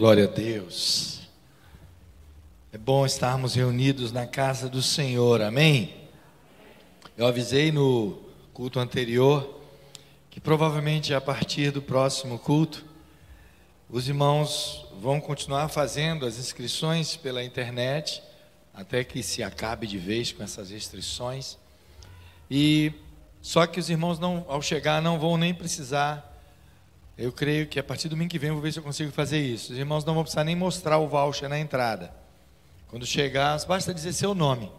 Glória a Deus. É bom estarmos reunidos na casa do Senhor, amém? Eu avisei no culto anterior que provavelmente a partir do próximo culto, os irmãos vão continuar fazendo as inscrições pela internet, até que se acabe de vez com essas restrições. E só que os irmãos não, ao chegar não vão nem precisar eu creio que a partir do domingo que vem eu vou ver se eu consigo fazer isso. Os irmãos não vão precisar nem mostrar o voucher na entrada. Quando chegar, basta dizer seu nome.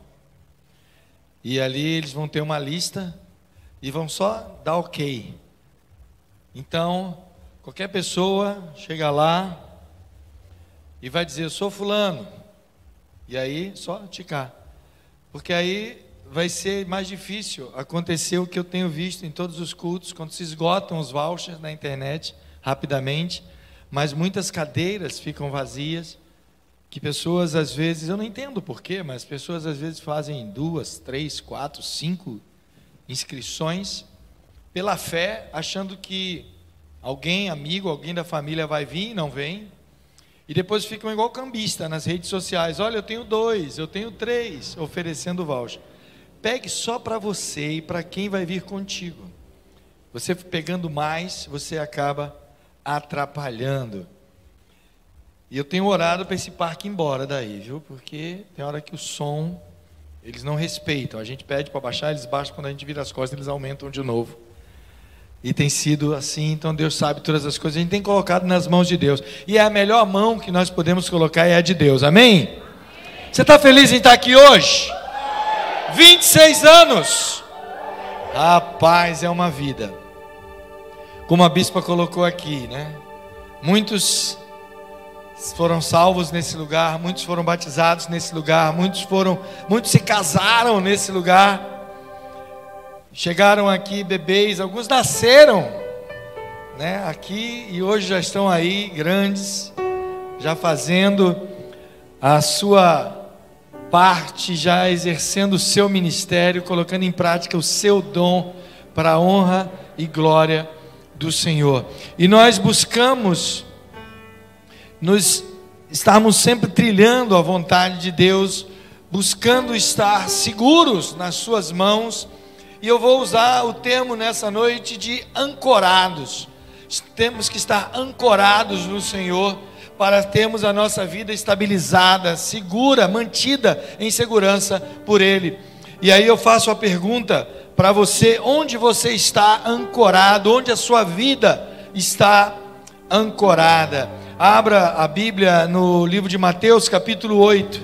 E ali eles vão ter uma lista e vão só dar ok. Então, qualquer pessoa chega lá e vai dizer, eu sou fulano. E aí, só ticar. Porque aí vai ser mais difícil acontecer o que eu tenho visto em todos os cultos, quando se esgotam os vouchers na internet rapidamente, mas muitas cadeiras ficam vazias, que pessoas às vezes, eu não entendo porquê, mas pessoas às vezes fazem duas, três, quatro, cinco inscrições pela fé, achando que alguém, amigo, alguém da família vai vir e não vem. E depois ficam igual cambista nas redes sociais. Olha, eu tenho dois, eu tenho três, oferecendo voucher. Pegue só para você e para quem vai vir contigo. Você pegando mais, você acaba atrapalhando. E eu tenho orado para esse parque ir embora daí, viu? Porque tem hora que o som eles não respeitam. A gente pede para baixar, eles baixam quando a gente vira as costas, eles aumentam de novo. E tem sido assim, então Deus sabe todas as coisas. A gente tem colocado nas mãos de Deus. E é a melhor mão que nós podemos colocar é a de Deus. Amém? Você está feliz em estar aqui hoje? 26 anos. Rapaz, é uma vida. Como a bispa colocou aqui, né? Muitos foram salvos nesse lugar, muitos foram batizados nesse lugar, muitos foram, muitos se casaram nesse lugar. Chegaram aqui bebês, alguns nasceram, né, aqui e hoje já estão aí grandes, já fazendo a sua parte já exercendo o seu ministério, colocando em prática o seu dom para a honra e glória do Senhor. E nós buscamos nos estarmos sempre trilhando a vontade de Deus, buscando estar seguros nas suas mãos. E eu vou usar o termo nessa noite de ancorados. Temos que estar ancorados no Senhor para termos a nossa vida estabilizada, segura, mantida em segurança por Ele. E aí eu faço a pergunta para você: onde você está ancorado? Onde a sua vida está ancorada? Abra a Bíblia no livro de Mateus, capítulo 8.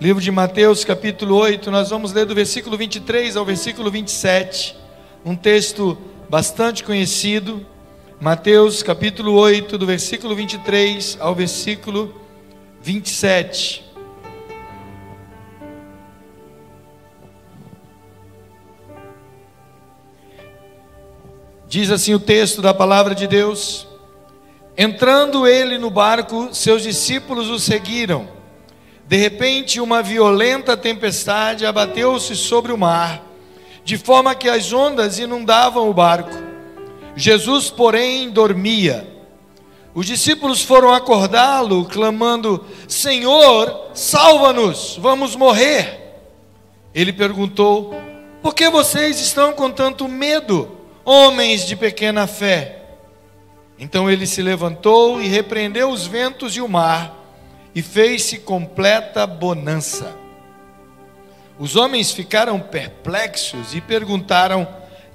Livro de Mateus, capítulo 8, nós vamos ler do versículo 23 ao versículo 27. Um texto bastante conhecido. Mateus capítulo 8, do versículo 23 ao versículo 27. Diz assim o texto da palavra de Deus: Entrando ele no barco, seus discípulos o seguiram. De repente, uma violenta tempestade abateu-se sobre o mar, de forma que as ondas inundavam o barco. Jesus, porém, dormia. Os discípulos foram acordá-lo, clamando: Senhor, salva-nos, vamos morrer. Ele perguntou: Por que vocês estão com tanto medo, homens de pequena fé? Então ele se levantou e repreendeu os ventos e o mar, e fez-se completa bonança. Os homens ficaram perplexos e perguntaram: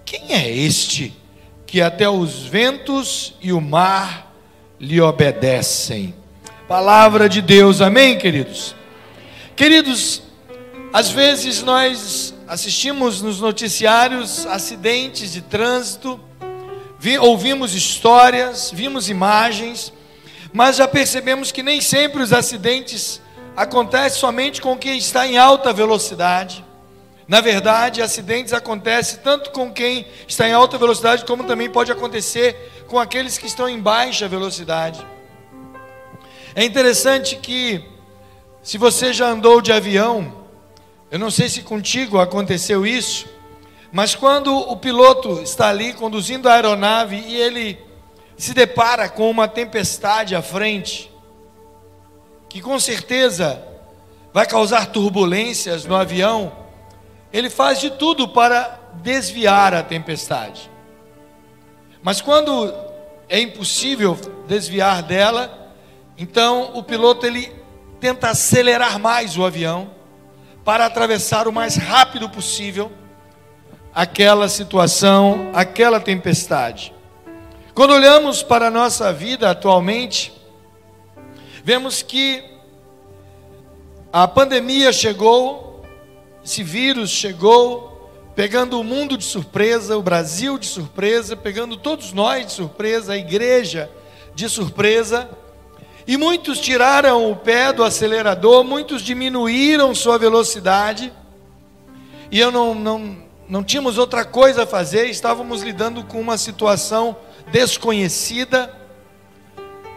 Quem é este? Que até os ventos e o mar lhe obedecem. Palavra de Deus, amém, queridos? Queridos, às vezes nós assistimos nos noticiários acidentes de trânsito, vi, ouvimos histórias, vimos imagens, mas já percebemos que nem sempre os acidentes acontecem somente com quem está em alta velocidade. Na verdade, acidentes acontecem tanto com quem está em alta velocidade, como também pode acontecer com aqueles que estão em baixa velocidade. É interessante que, se você já andou de avião, eu não sei se contigo aconteceu isso, mas quando o piloto está ali conduzindo a aeronave e ele se depara com uma tempestade à frente, que com certeza vai causar turbulências no avião, ele faz de tudo para desviar a tempestade. Mas quando é impossível desviar dela, então o piloto ele tenta acelerar mais o avião para atravessar o mais rápido possível aquela situação, aquela tempestade. Quando olhamos para a nossa vida atualmente, vemos que a pandemia chegou, esse vírus chegou, pegando o mundo de surpresa, o Brasil de surpresa, pegando todos nós de surpresa, a igreja de surpresa. E muitos tiraram o pé do acelerador, muitos diminuíram sua velocidade. E eu não, não, não tínhamos outra coisa a fazer, estávamos lidando com uma situação desconhecida.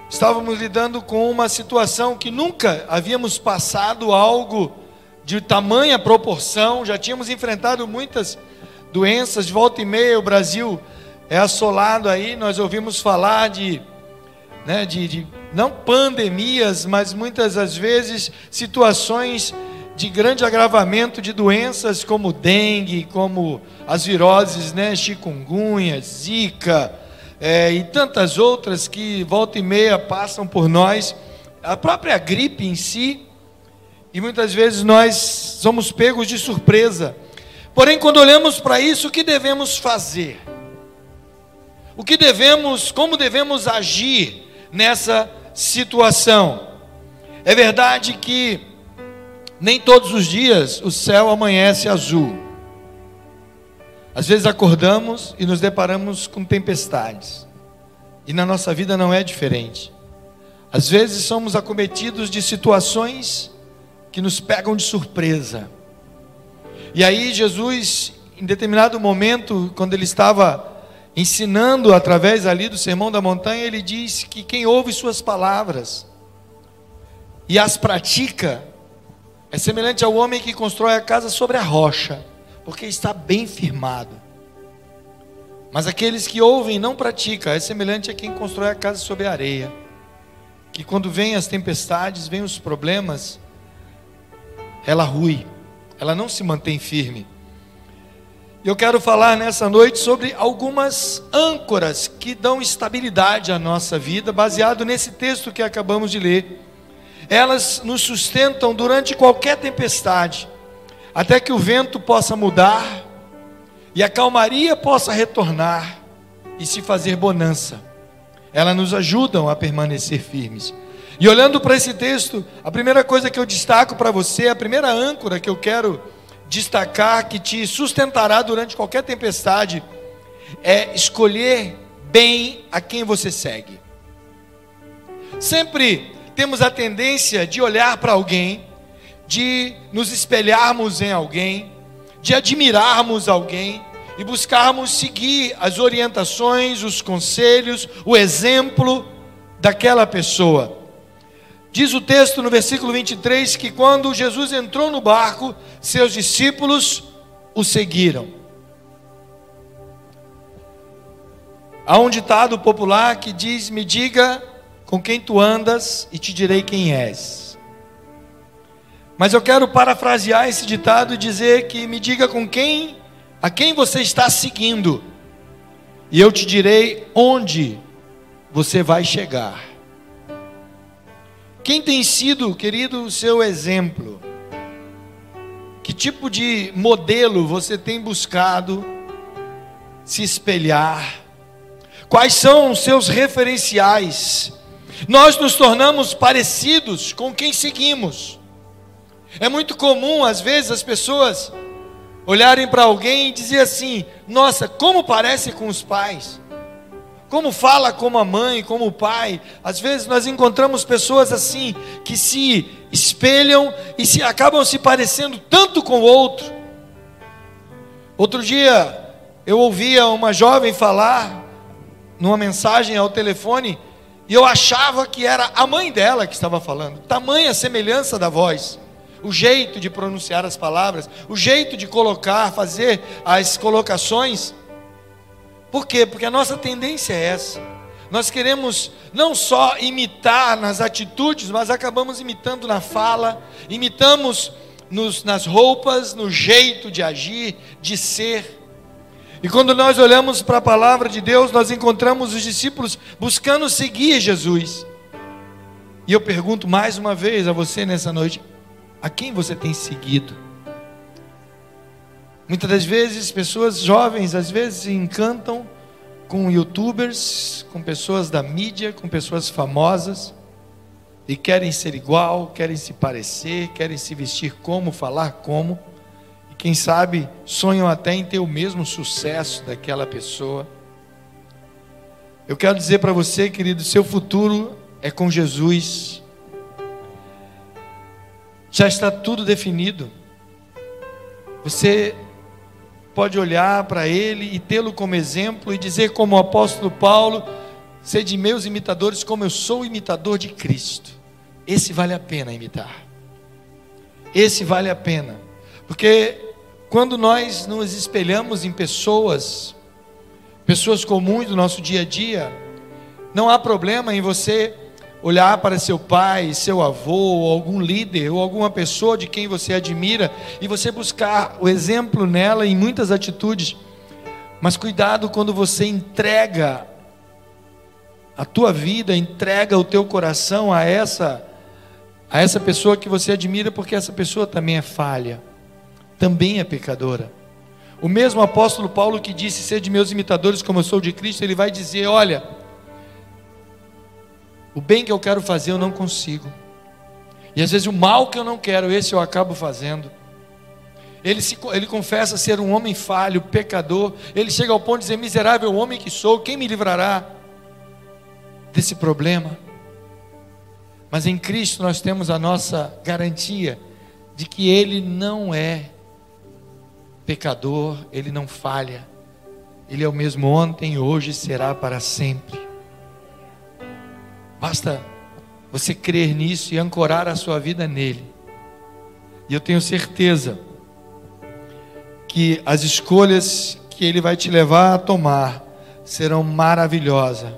Estávamos lidando com uma situação que nunca havíamos passado algo de tamanha proporção, já tínhamos enfrentado muitas doenças, de volta e meia o Brasil é assolado aí, nós ouvimos falar de, né, de, de não pandemias, mas muitas das vezes situações de grande agravamento de doenças como dengue, como as viroses, né, chikungunya, zika, é, e tantas outras que volta e meia passam por nós, a própria gripe em si, e muitas vezes nós somos pegos de surpresa. Porém, quando olhamos para isso, o que devemos fazer? O que devemos, como devemos agir nessa situação? É verdade que nem todos os dias o céu amanhece azul. Às vezes acordamos e nos deparamos com tempestades. E na nossa vida não é diferente. Às vezes somos acometidos de situações que nos pegam de surpresa. E aí Jesus, em determinado momento, quando ele estava ensinando através ali do Sermão da Montanha, ele diz que quem ouve suas palavras e as pratica é semelhante ao homem que constrói a casa sobre a rocha, porque está bem firmado. Mas aqueles que ouvem e não praticam é semelhante a quem constrói a casa sobre a areia, que quando vêm as tempestades, vêm os problemas, ela rui, ela não se mantém firme. Eu quero falar nessa noite sobre algumas âncoras que dão estabilidade à nossa vida, baseado nesse texto que acabamos de ler. Elas nos sustentam durante qualquer tempestade, até que o vento possa mudar e a calmaria possa retornar e se fazer bonança. Elas nos ajudam a permanecer firmes. E olhando para esse texto, a primeira coisa que eu destaco para você, a primeira âncora que eu quero destacar, que te sustentará durante qualquer tempestade, é escolher bem a quem você segue. Sempre temos a tendência de olhar para alguém, de nos espelharmos em alguém, de admirarmos alguém e buscarmos seguir as orientações, os conselhos, o exemplo daquela pessoa. Diz o texto no versículo 23 que quando Jesus entrou no barco, seus discípulos o seguiram. Há um ditado popular que diz: Me diga com quem tu andas e te direi quem és. Mas eu quero parafrasear esse ditado e dizer que me diga com quem, a quem você está seguindo, e eu te direi onde você vai chegar. Quem tem sido, querido, o seu exemplo? Que tipo de modelo você tem buscado se espelhar? Quais são os seus referenciais? Nós nos tornamos parecidos com quem seguimos. É muito comum, às vezes, as pessoas olharem para alguém e dizer assim: Nossa, como parece com os pais como fala como a mãe, como o pai. Às vezes nós encontramos pessoas assim que se espelham e se acabam se parecendo tanto com o outro. Outro dia eu ouvia uma jovem falar numa mensagem ao telefone e eu achava que era a mãe dela que estava falando. Tamanha semelhança da voz, o jeito de pronunciar as palavras, o jeito de colocar, fazer as colocações. Por quê? Porque a nossa tendência é essa. Nós queremos não só imitar nas atitudes, mas acabamos imitando na fala, imitamos nos, nas roupas, no jeito de agir, de ser. E quando nós olhamos para a palavra de Deus, nós encontramos os discípulos buscando seguir Jesus. E eu pergunto mais uma vez a você nessa noite: a quem você tem seguido? Muitas das vezes, pessoas jovens, às vezes, se encantam com youtubers, com pessoas da mídia, com pessoas famosas, e querem ser igual, querem se parecer, querem se vestir como, falar como, e quem sabe sonham até em ter o mesmo sucesso daquela pessoa. Eu quero dizer para você, querido, seu futuro é com Jesus. Já está tudo definido. Você pode olhar para ele e tê-lo como exemplo e dizer, como o apóstolo Paulo: Sede meus imitadores, como eu sou imitador de Cristo. Esse vale a pena imitar. Esse vale a pena. Porque quando nós nos espelhamos em pessoas, pessoas comuns do nosso dia a dia, não há problema em você olhar para seu pai, seu avô, ou algum líder, ou alguma pessoa de quem você admira, e você buscar o exemplo nela em muitas atitudes. Mas cuidado quando você entrega a tua vida, entrega o teu coração a essa a essa pessoa que você admira, porque essa pessoa também é falha, também é pecadora. O mesmo apóstolo Paulo que disse: "Ser de meus imitadores como eu sou de Cristo", ele vai dizer: "Olha, o bem que eu quero fazer eu não consigo. E às vezes o mal que eu não quero, esse eu acabo fazendo. Ele, se, ele confessa ser um homem falho, pecador. Ele chega ao ponto de dizer: Miserável homem que sou, quem me livrará desse problema? Mas em Cristo nós temos a nossa garantia de que Ele não é pecador, Ele não falha. Ele é o mesmo ontem, hoje e será para sempre. Basta você crer nisso e ancorar a sua vida nele. E eu tenho certeza que as escolhas que ele vai te levar a tomar serão maravilhosas.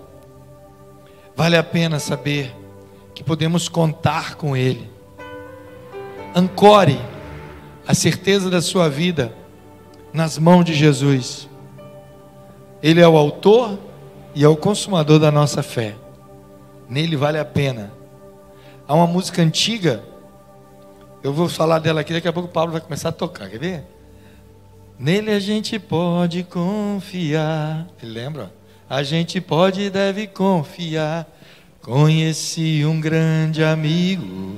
Vale a pena saber que podemos contar com ele. Ancore a certeza da sua vida nas mãos de Jesus. Ele é o autor e é o consumador da nossa fé. Nele vale a pena. Há uma música antiga, eu vou falar dela aqui, daqui a pouco o Paulo vai começar a tocar, quer ver? Nele a gente pode confiar. Lembra? A gente pode e deve confiar. Conheci um grande amigo.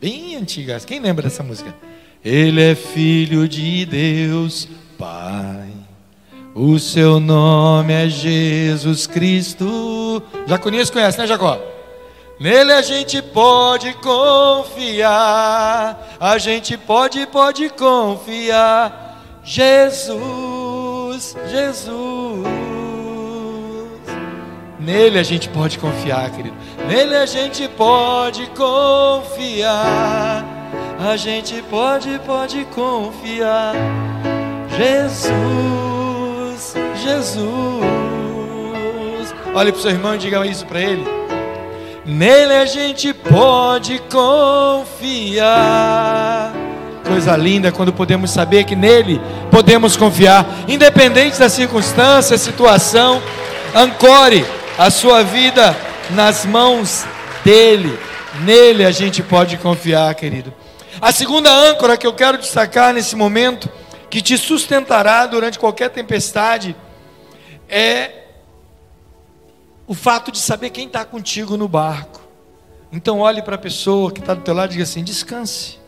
Bem antiga. Quem lembra dessa música? Ele é filho de Deus, Pai. O seu nome é Jesus Cristo. Já conhece, conhece, né, Jacó? Nele a gente pode confiar. A gente pode, pode confiar. Jesus, Jesus. Nele a gente pode confiar, querido. Nele a gente pode confiar. A gente pode, pode confiar. Jesus. Jesus. Olhe para o seu irmão e diga isso para ele. Nele a gente pode confiar. Coisa linda quando podemos saber que nele podemos confiar, independente da circunstância, situação. Ancore a sua vida nas mãos dele. Nele a gente pode confiar, querido. A segunda âncora que eu quero destacar nesse momento, que te sustentará durante qualquer tempestade, é o fato de saber quem está contigo no barco. Então olhe para a pessoa que está do teu lado e diga assim: descanse.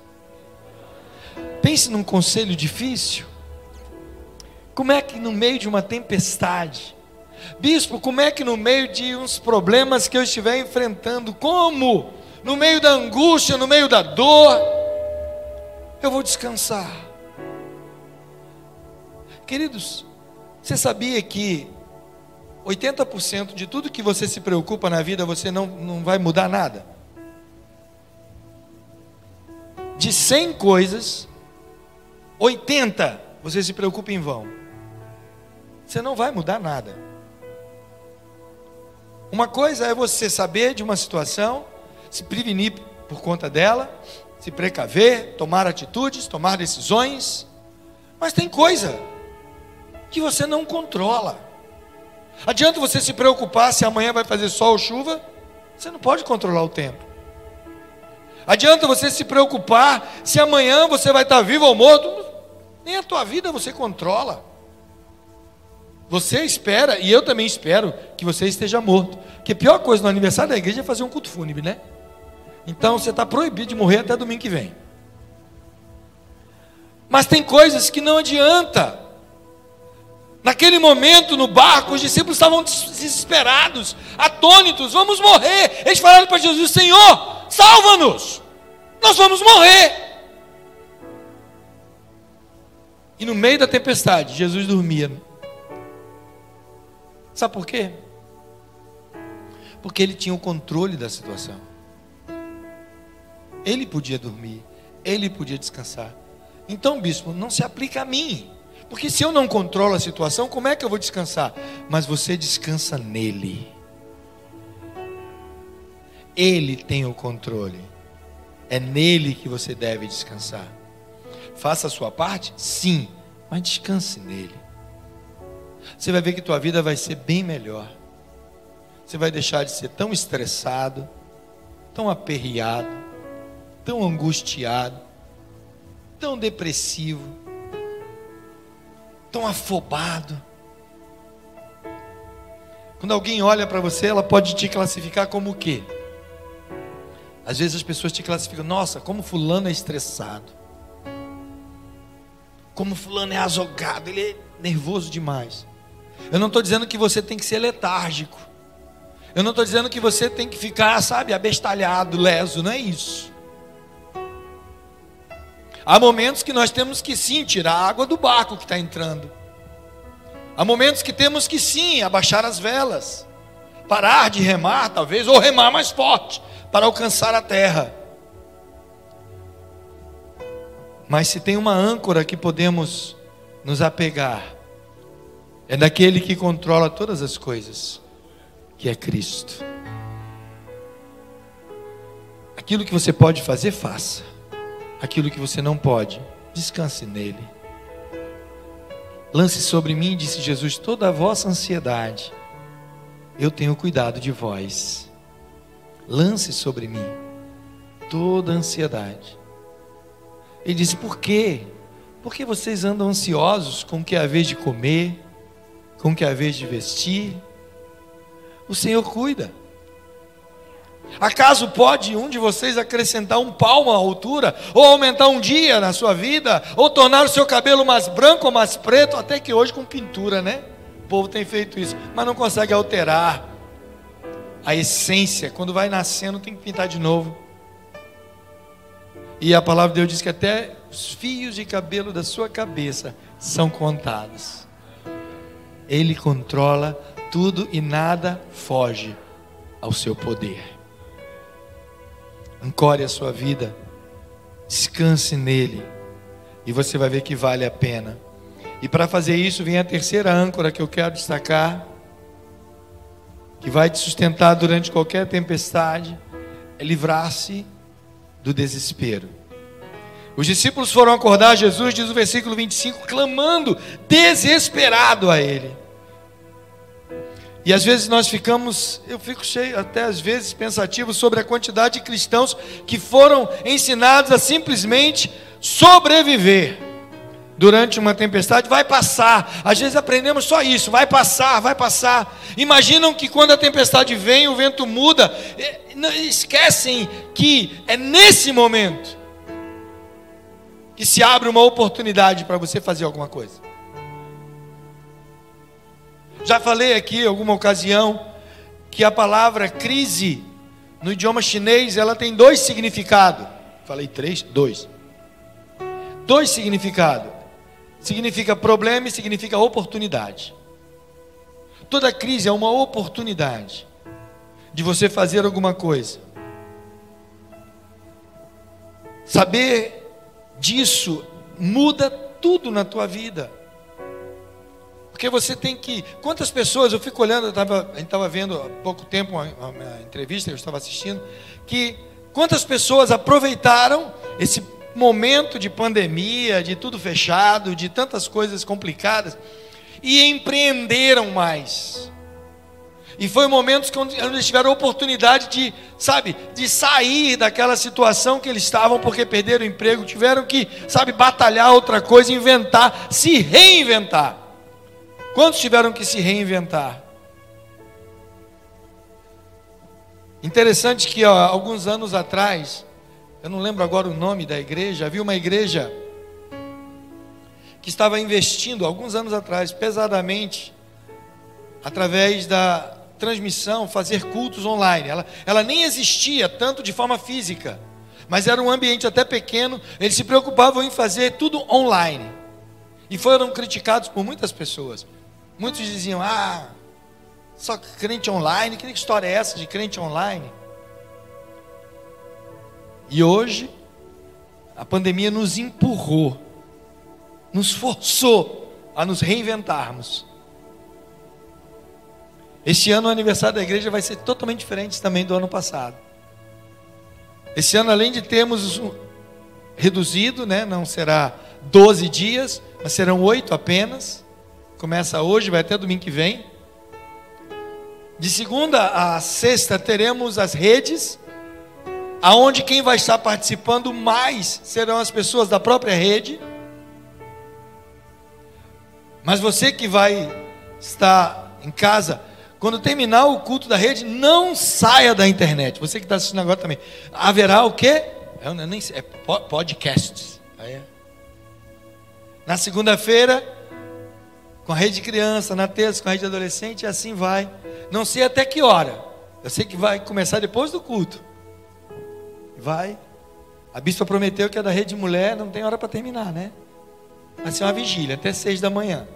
Pense num conselho difícil. Como é que no meio de uma tempestade, bispo, como é que no meio de uns problemas que eu estiver enfrentando, como no meio da angústia, no meio da dor, eu vou descansar? Queridos, você sabia que 80% de tudo que você se preocupa na vida, você não, não vai mudar nada? De 100 coisas, 80 você se preocupa em vão. Você não vai mudar nada. Uma coisa é você saber de uma situação, se prevenir por conta dela, se precaver, tomar atitudes, tomar decisões. Mas tem coisa que você não controla. Adianta você se preocupar se amanhã vai fazer sol ou chuva? Você não pode controlar o tempo. Adianta você se preocupar se amanhã você vai estar vivo ou morto? Nem a tua vida você controla. Você espera, e eu também espero, que você esteja morto. Porque a pior coisa no aniversário da igreja é fazer um culto fúnebre, né? Então você está proibido de morrer até domingo que vem. Mas tem coisas que não adianta. Naquele momento no barco, os discípulos estavam desesperados, atônitos, vamos morrer. Eles falaram para Jesus: Senhor, salva-nos, nós vamos morrer. E no meio da tempestade, Jesus dormia. Sabe por quê? Porque ele tinha o controle da situação. Ele podia dormir, ele podia descansar. Então, bispo, não se aplica a mim. Porque se eu não controlo a situação, como é que eu vou descansar? Mas você descansa nele. Ele tem o controle. É nele que você deve descansar. Faça a sua parte? Sim, mas descanse nele. Você vai ver que tua vida vai ser bem melhor. Você vai deixar de ser tão estressado, tão aperreado, tão angustiado, tão depressivo, tão afobado. Quando alguém olha para você, ela pode te classificar como o quê? Às vezes as pessoas te classificam, nossa, como fulano é estressado. Como fulano é azogado, ele é nervoso demais. Eu não estou dizendo que você tem que ser letárgico. Eu não estou dizendo que você tem que ficar, sabe, abestalhado, leso, não é isso. Há momentos que nós temos que sim tirar a água do barco que está entrando. Há momentos que temos que sim abaixar as velas, parar de remar, talvez, ou remar mais forte para alcançar a terra. Mas se tem uma âncora que podemos nos apegar, é daquele que controla todas as coisas, que é Cristo. Aquilo que você pode fazer, faça. Aquilo que você não pode, descanse nele. Lance sobre mim, disse Jesus, toda a vossa ansiedade. Eu tenho cuidado de vós. Lance sobre mim toda a ansiedade. Ele disse: Por quê? Porque vocês andam ansiosos com o que é a vez de comer, com o que é a vez de vestir. O Senhor cuida. Acaso pode um de vocês acrescentar um palmo à altura, ou aumentar um dia na sua vida, ou tornar o seu cabelo mais branco ou mais preto, até que hoje com pintura, né? O povo tem feito isso, mas não consegue alterar a essência. Quando vai nascendo, tem que pintar de novo. E a palavra de Deus diz que até os fios de cabelo da sua cabeça são contados. Ele controla tudo e nada foge ao seu poder. Ancore a sua vida, descanse nele, e você vai ver que vale a pena. E para fazer isso, vem a terceira âncora que eu quero destacar, que vai te sustentar durante qualquer tempestade, é livrar-se do desespero. Os discípulos foram acordar Jesus, diz o versículo 25, clamando desesperado a Ele. E às vezes nós ficamos, eu fico cheio, até às vezes pensativo sobre a quantidade de cristãos que foram ensinados a simplesmente sobreviver durante uma tempestade. Vai passar, às vezes aprendemos só isso: vai passar, vai passar. Imaginam que quando a tempestade vem, o vento muda, esquecem que é nesse momento que se abre uma oportunidade para você fazer alguma coisa. Já falei aqui em alguma ocasião que a palavra crise no idioma chinês ela tem dois significados. Falei três, dois. Dois significados. Significa problema e significa oportunidade. Toda crise é uma oportunidade de você fazer alguma coisa. Saber disso muda tudo na tua vida. Porque você tem que. Quantas pessoas, eu fico olhando, tava, a gente estava vendo há pouco tempo uma, uma entrevista, eu estava assistindo, que quantas pessoas aproveitaram esse momento de pandemia, de tudo fechado, de tantas coisas complicadas, e empreenderam mais. E foi momentos onde eles tiveram a oportunidade de, sabe, de sair daquela situação que eles estavam porque perderam o emprego, tiveram que, sabe, batalhar outra coisa, inventar, se reinventar. Quantos tiveram que se reinventar? Interessante que ó, alguns anos atrás, eu não lembro agora o nome da igreja, havia uma igreja que estava investindo, alguns anos atrás, pesadamente, através da transmissão, fazer cultos online. Ela, ela nem existia tanto de forma física, mas era um ambiente até pequeno, eles se preocupavam em fazer tudo online. E foram criticados por muitas pessoas. Muitos diziam: ah, só crente online, que história é essa de crente online? E hoje, a pandemia nos empurrou, nos forçou a nos reinventarmos. Este ano o aniversário da igreja vai ser totalmente diferente também do ano passado. Esse ano, além de termos reduzido, né, não será 12 dias, mas serão oito apenas. Começa hoje, vai até domingo que vem. De segunda a sexta teremos as redes aonde quem vai estar participando mais serão as pessoas da própria rede. Mas você que vai estar em casa, quando terminar o culto da rede, não saia da internet. Você que está assistindo agora também. Haverá o quê? Eu nem sei, é podcasts. É. Na segunda-feira, com a rede de criança, na terça com a rede de adolescente, e assim vai. Não sei até que hora. Eu sei que vai começar depois do culto. Vai. A bispa prometeu que a da rede mulher não tem hora para terminar, né? Vai ser uma vigília até seis da manhã.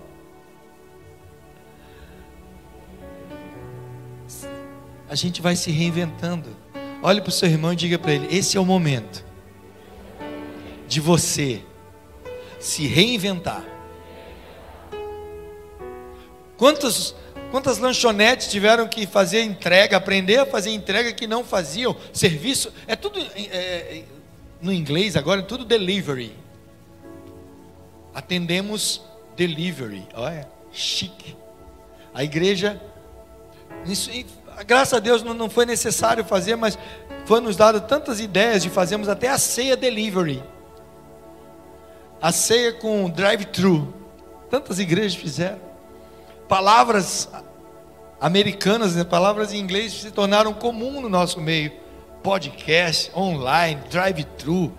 A gente vai se reinventando. Olhe para o seu irmão e diga para ele: esse é o momento de você se reinventar. Quantos Quantas lanchonetes tiveram que fazer entrega, aprender a fazer entrega que não faziam serviço? É tudo é, é, no inglês agora, é tudo delivery. Atendemos delivery. Olha, chique. A igreja, isso, graças a Deus não foi necessário fazer, mas foi nos dado tantas ideias de fazermos até a ceia delivery. A ceia com drive-thru. Tantas igrejas fizeram palavras americanas, né, palavras em inglês se tornaram comum no nosso meio. Podcast, online, drive-thru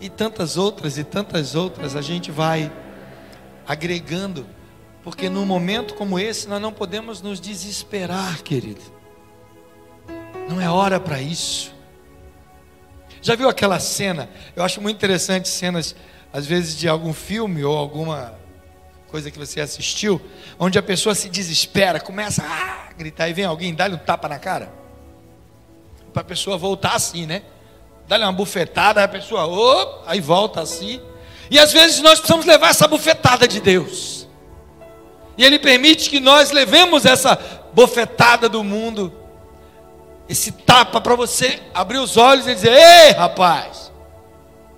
e tantas outras e tantas outras a gente vai agregando, porque num momento como esse nós não podemos nos desesperar, querido. Não é hora para isso. Já viu aquela cena? Eu acho muito interessante cenas, às vezes, de algum filme ou alguma coisa que você assistiu, onde a pessoa se desespera, começa a gritar e vem alguém, dá-lhe um tapa na cara. Para a pessoa voltar assim, né? Dá-lhe uma bufetada, a pessoa, oh, aí volta assim. E às vezes nós precisamos levar essa bufetada de Deus. E Ele permite que nós levemos essa bofetada do mundo, esse tapa para você abrir os olhos e dizer: Ei, rapaz,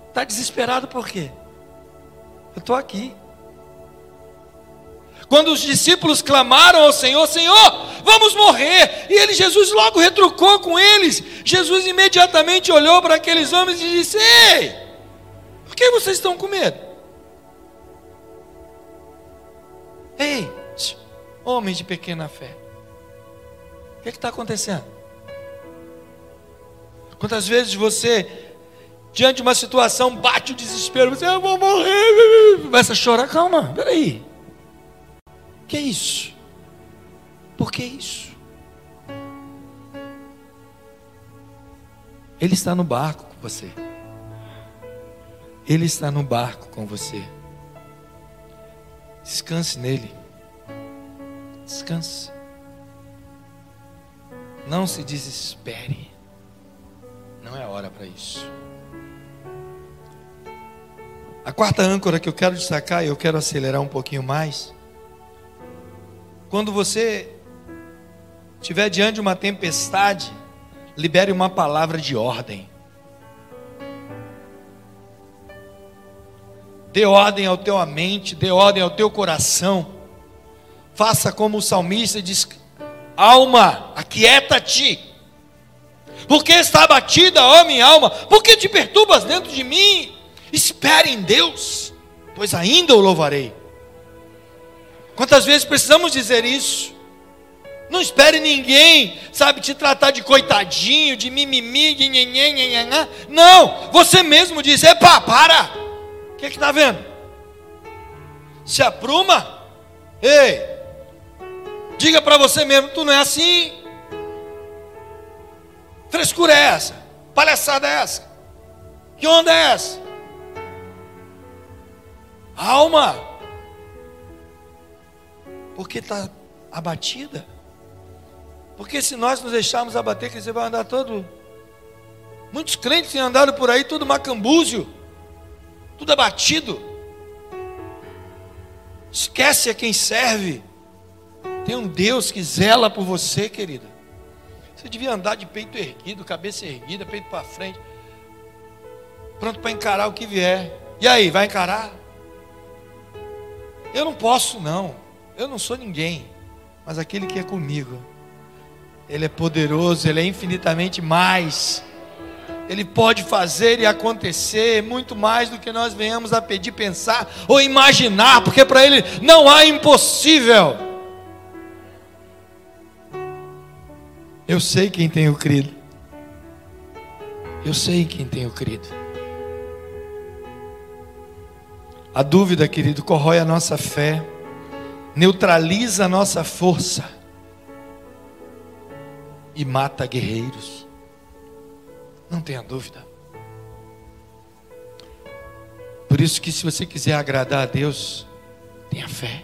está desesperado por quê? Eu estou aqui. Quando os discípulos clamaram ao Senhor, Senhor, vamos morrer. E ele, Jesus, logo retrucou com eles. Jesus imediatamente olhou para aqueles homens e disse: Ei, por que vocês estão com medo? Ei, homens de pequena fé, o que é está acontecendo? Quantas vezes você, diante de uma situação, bate o desespero, você, eu vou morrer, começa a chorar, calma, peraí que isso? Por que isso? Ele está no barco com você. Ele está no barco com você. Descanse nele. Descanse. Não se desespere. Não é hora para isso. A quarta âncora que eu quero destacar, e eu quero acelerar um pouquinho mais, quando você estiver diante de uma tempestade, libere uma palavra de ordem. Dê ordem ao teu mente, dê ordem ao teu coração. Faça como o salmista diz: Alma, aquieta-te. Porque está abatida, ó minha alma? Por que te perturbas dentro de mim? Espere em Deus, pois ainda o louvarei. Quantas vezes precisamos dizer isso? Não espere ninguém, sabe, te tratar de coitadinho, de mimimi, de nhenhen. Não, você mesmo diz: Epa, para. O que é está vendo? Se apruma. Ei, diga para você mesmo: tu não é assim. Frescura é essa? Palhaçada é essa? Que onda é essa? Alma, porque está abatida. Porque se nós nos deixarmos abater, que você vai andar todo. Muitos crentes têm andado por aí, tudo macambúzio, tudo abatido. Esquece a quem serve. Tem um Deus que zela por você, querida. Você devia andar de peito erguido, cabeça erguida, peito para frente, pronto para encarar o que vier. E aí, vai encarar? Eu não posso, não. Eu não sou ninguém. Mas aquele que é comigo, Ele é poderoso, Ele é infinitamente mais. Ele pode fazer e acontecer muito mais do que nós venhamos a pedir, pensar ou imaginar, porque para Ele não há impossível. Eu sei quem tenho crido. Eu sei quem tenho crido. A dúvida, querido, corrói a nossa fé, neutraliza a nossa força e mata guerreiros. Não tenha dúvida. Por isso que se você quiser agradar a Deus, tenha fé.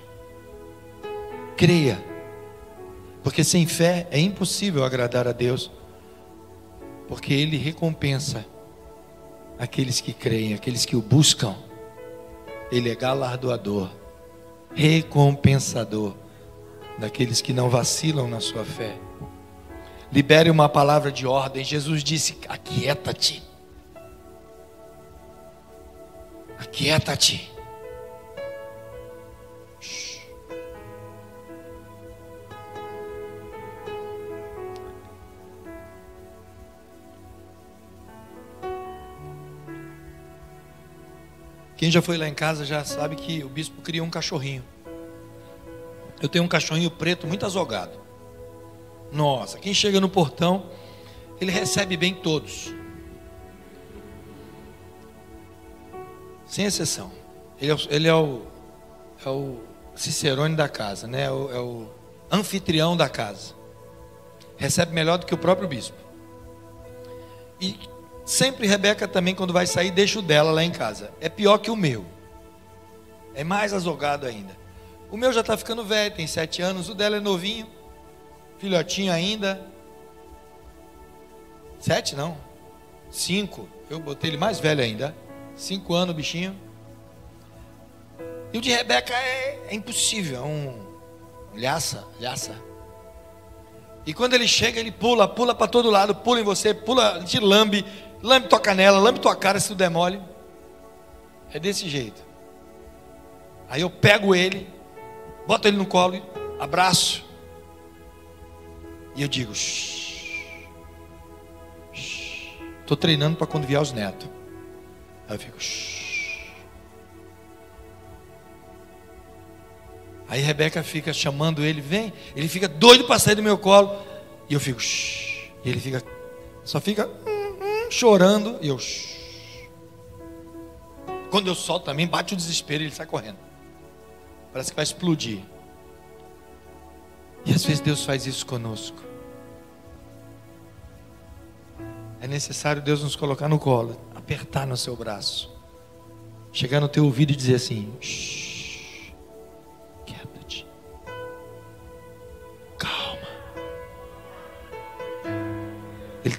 Creia porque sem fé é impossível agradar a Deus, porque Ele recompensa aqueles que creem, aqueles que o buscam. Ele é galardoador, recompensador daqueles que não vacilam na sua fé. Libere uma palavra de ordem. Jesus disse: Aquieta-te. Aquieta-te. Quem já foi lá em casa já sabe que o bispo cria um cachorrinho. Eu tenho um cachorrinho preto muito azogado. Nossa, quem chega no portão, ele recebe bem todos. Sem exceção. Ele é, ele é o, é o cicerone da casa, né? É o, é o anfitrião da casa. Recebe melhor do que o próprio bispo. E Sempre Rebeca também, quando vai sair, deixa o dela lá em casa. É pior que o meu. É mais azogado ainda. O meu já está ficando velho, tem sete anos. O dela é novinho. Filhotinho ainda. Sete não. Cinco. Eu botei ele mais velho ainda. Cinco anos, bichinho. E o de Rebeca é, é impossível. É um lhaça, lhaça. E quando ele chega, ele pula, pula para todo lado, pula em você, pula, te lambe, lambe tua canela, lambe tua cara se tu demole. É desse jeito. Aí eu pego ele, boto ele no colo, abraço. E eu digo: Estou treinando para quando vier os netos. Aí eu fico: Shh. Aí Rebeca fica chamando ele, vem. Ele fica doido para sair do meu colo. E eu fico: Shh. E ele fica, só fica chorando, e eu. Quando eu solto também, bate o desespero e ele sai correndo. Parece que vai explodir. E às vezes Deus faz isso conosco. É necessário Deus nos colocar no colo, apertar no seu braço, chegar no teu ouvido e dizer assim: quieta-te,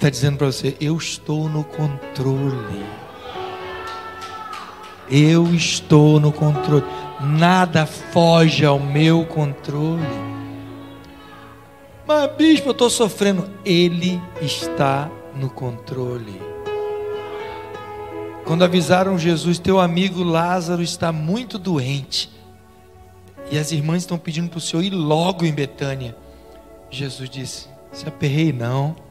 está dizendo para você: Eu estou no controle. Eu estou no controle. Nada foge ao meu controle. Mas, bispo, eu estou sofrendo. Ele está no controle. Quando avisaram Jesus, teu amigo Lázaro está muito doente. E as irmãs estão pedindo para o Senhor ir logo em Betânia. Jesus disse: Se aperrei, não.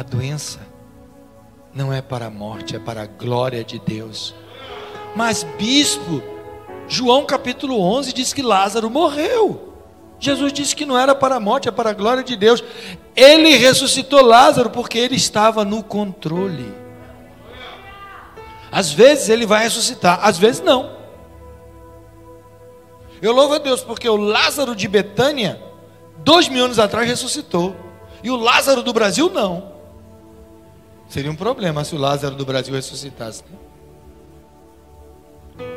A doença não é para a morte, é para a glória de Deus. Mas, bispo, João capítulo 11 diz que Lázaro morreu. Jesus disse que não era para a morte, é para a glória de Deus. Ele ressuscitou Lázaro porque ele estava no controle. Às vezes ele vai ressuscitar, às vezes não. Eu louvo a Deus porque o Lázaro de Betânia, dois mil anos atrás, ressuscitou. E o Lázaro do Brasil não. Seria um problema se o Lázaro do Brasil ressuscitasse.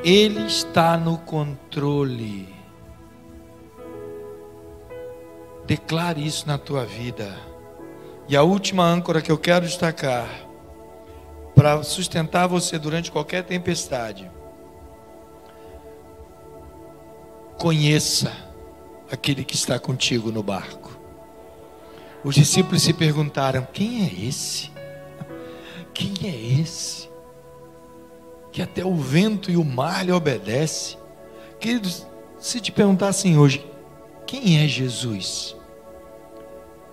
Ele está no controle. Declare isso na tua vida. E a última âncora que eu quero destacar para sustentar você durante qualquer tempestade. Conheça aquele que está contigo no barco. Os discípulos se perguntaram: quem é esse? Quem é esse? Que até o vento e o mar lhe obedecem. Queridos, se te perguntassem hoje, quem é Jesus?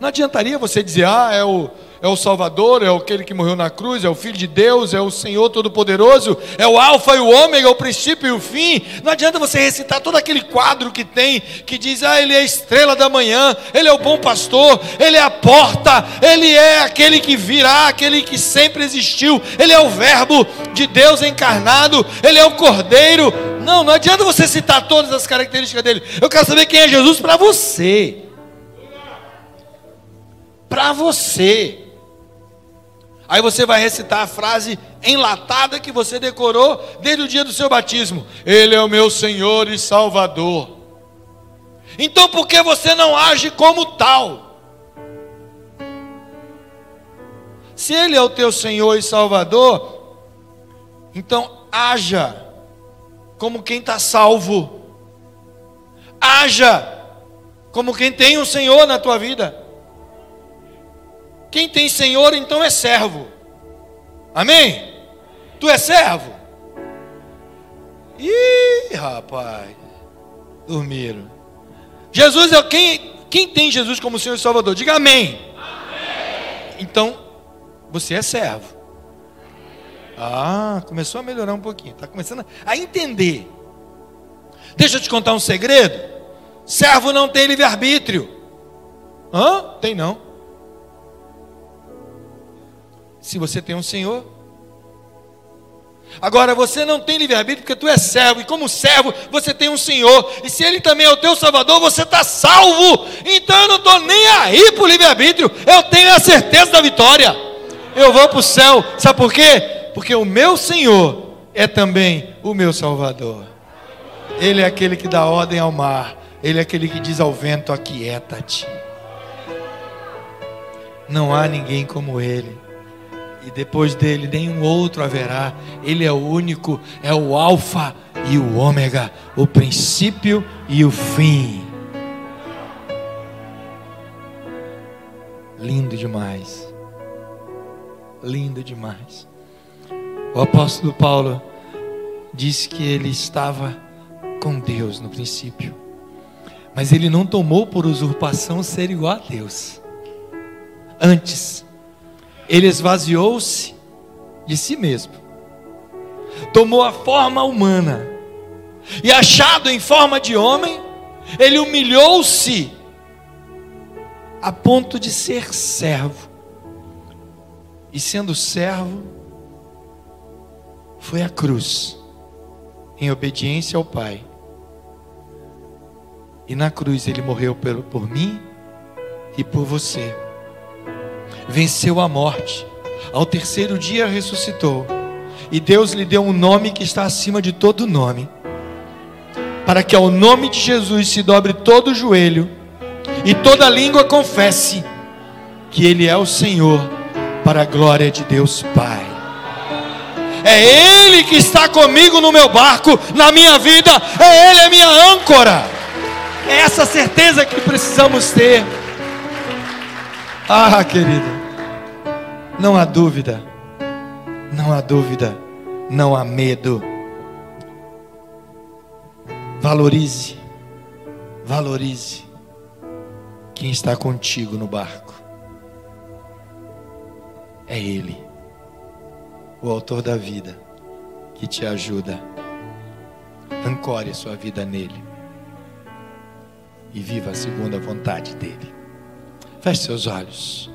Não adiantaria você dizer, ah, é o, é o Salvador, é aquele que morreu na cruz, é o Filho de Deus, é o Senhor Todo-Poderoso, é o Alfa e o Ômega, o princípio e o fim. Não adianta você recitar todo aquele quadro que tem, que diz, ah, Ele é a estrela da manhã, Ele é o bom pastor, Ele é a porta, Ele é aquele que virá, aquele que sempre existiu, Ele é o Verbo de Deus encarnado, Ele é o Cordeiro. Não, não adianta você citar todas as características dele. Eu quero saber quem é Jesus para você. Para você. Aí você vai recitar a frase enlatada que você decorou desde o dia do seu batismo: Ele é o meu Senhor e Salvador. Então por que você não age como tal? Se Ele é o teu Senhor e Salvador, então haja como quem está salvo, haja como quem tem um Senhor na tua vida. Quem tem senhor, então é servo. Amém? Tu é servo? Ih, rapaz, dormiram. Jesus é quem, quem tem Jesus como Senhor e Salvador? Diga amém. amém. Então, você é servo. Ah, começou a melhorar um pouquinho. Está começando a entender. Deixa eu te contar um segredo. Servo não tem livre-arbítrio. Hã? Tem não se você tem um Senhor. Agora você não tem livre-arbítrio porque tu é servo, e como servo você tem um Senhor, e se Ele também é o teu Salvador, você está salvo. Então eu não estou nem aí para o livre-arbítrio, eu tenho a certeza da vitória. Eu vou para o céu, sabe por quê? Porque o meu Senhor é também o meu Salvador. Ele é aquele que dá ordem ao mar, Ele é aquele que diz ao vento: aquieta-te. Não há ninguém como Ele e depois dele nenhum outro haverá. Ele é o único, é o Alfa e o Ômega, o princípio e o fim. Lindo demais. Lindo demais. O apóstolo Paulo disse que ele estava com Deus no princípio, mas ele não tomou por usurpação ser igual a Deus. Antes, ele esvaziou-se de si mesmo, tomou a forma humana, e achado em forma de homem, ele humilhou-se a ponto de ser servo, e sendo servo, foi à cruz, em obediência ao Pai. E na cruz ele morreu por, mim e por você venceu a morte. Ao terceiro dia ressuscitou. E Deus lhe deu um nome que está acima de todo nome. Para que ao nome de Jesus se dobre todo o joelho e toda língua confesse que Ele é o Senhor, para a glória de Deus Pai. É Ele que está comigo no meu barco, na minha vida, é Ele a minha âncora. É essa certeza que precisamos ter. Ah, querido, não há dúvida, não há dúvida, não há medo. Valorize, valorize quem está contigo no barco. É Ele, o Autor da vida, que te ajuda. Ancore sua vida nele e viva segundo a vontade dEle. Feche seus olhos.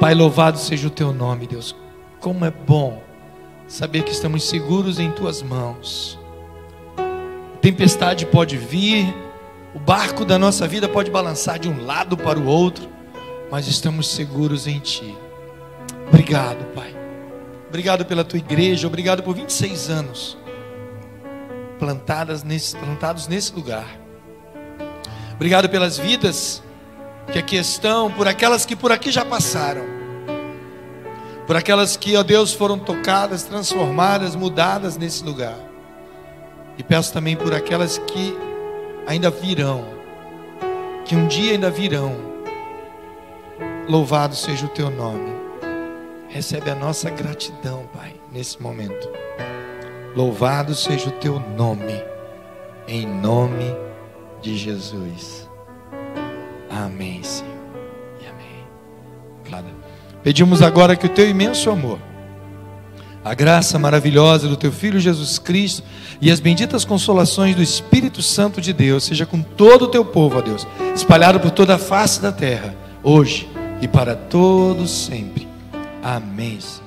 Pai, louvado seja o teu nome, Deus. Como é bom saber que estamos seguros em tuas mãos. A tempestade pode vir, o barco da nossa vida pode balançar de um lado para o outro, mas estamos seguros em ti. Obrigado, Pai. Obrigado pela tua igreja, obrigado por 26 anos plantadas nesse, plantados nesse lugar. Obrigado pelas vidas que aqui estão, por aquelas que por aqui já passaram, por aquelas que, ó Deus, foram tocadas, transformadas, mudadas nesse lugar. E peço também por aquelas que ainda virão, que um dia ainda virão. Louvado seja o teu nome. Recebe a nossa gratidão, Pai, nesse momento. Louvado seja o teu nome, em nome de Jesus. Amém, Senhor. E amém. Pedimos agora que o teu imenso amor, a graça maravilhosa do teu Filho Jesus Cristo e as benditas consolações do Espírito Santo de Deus seja com todo o teu povo, ó Deus, espalhado por toda a face da terra, hoje e para todos sempre. Amém. Senhor.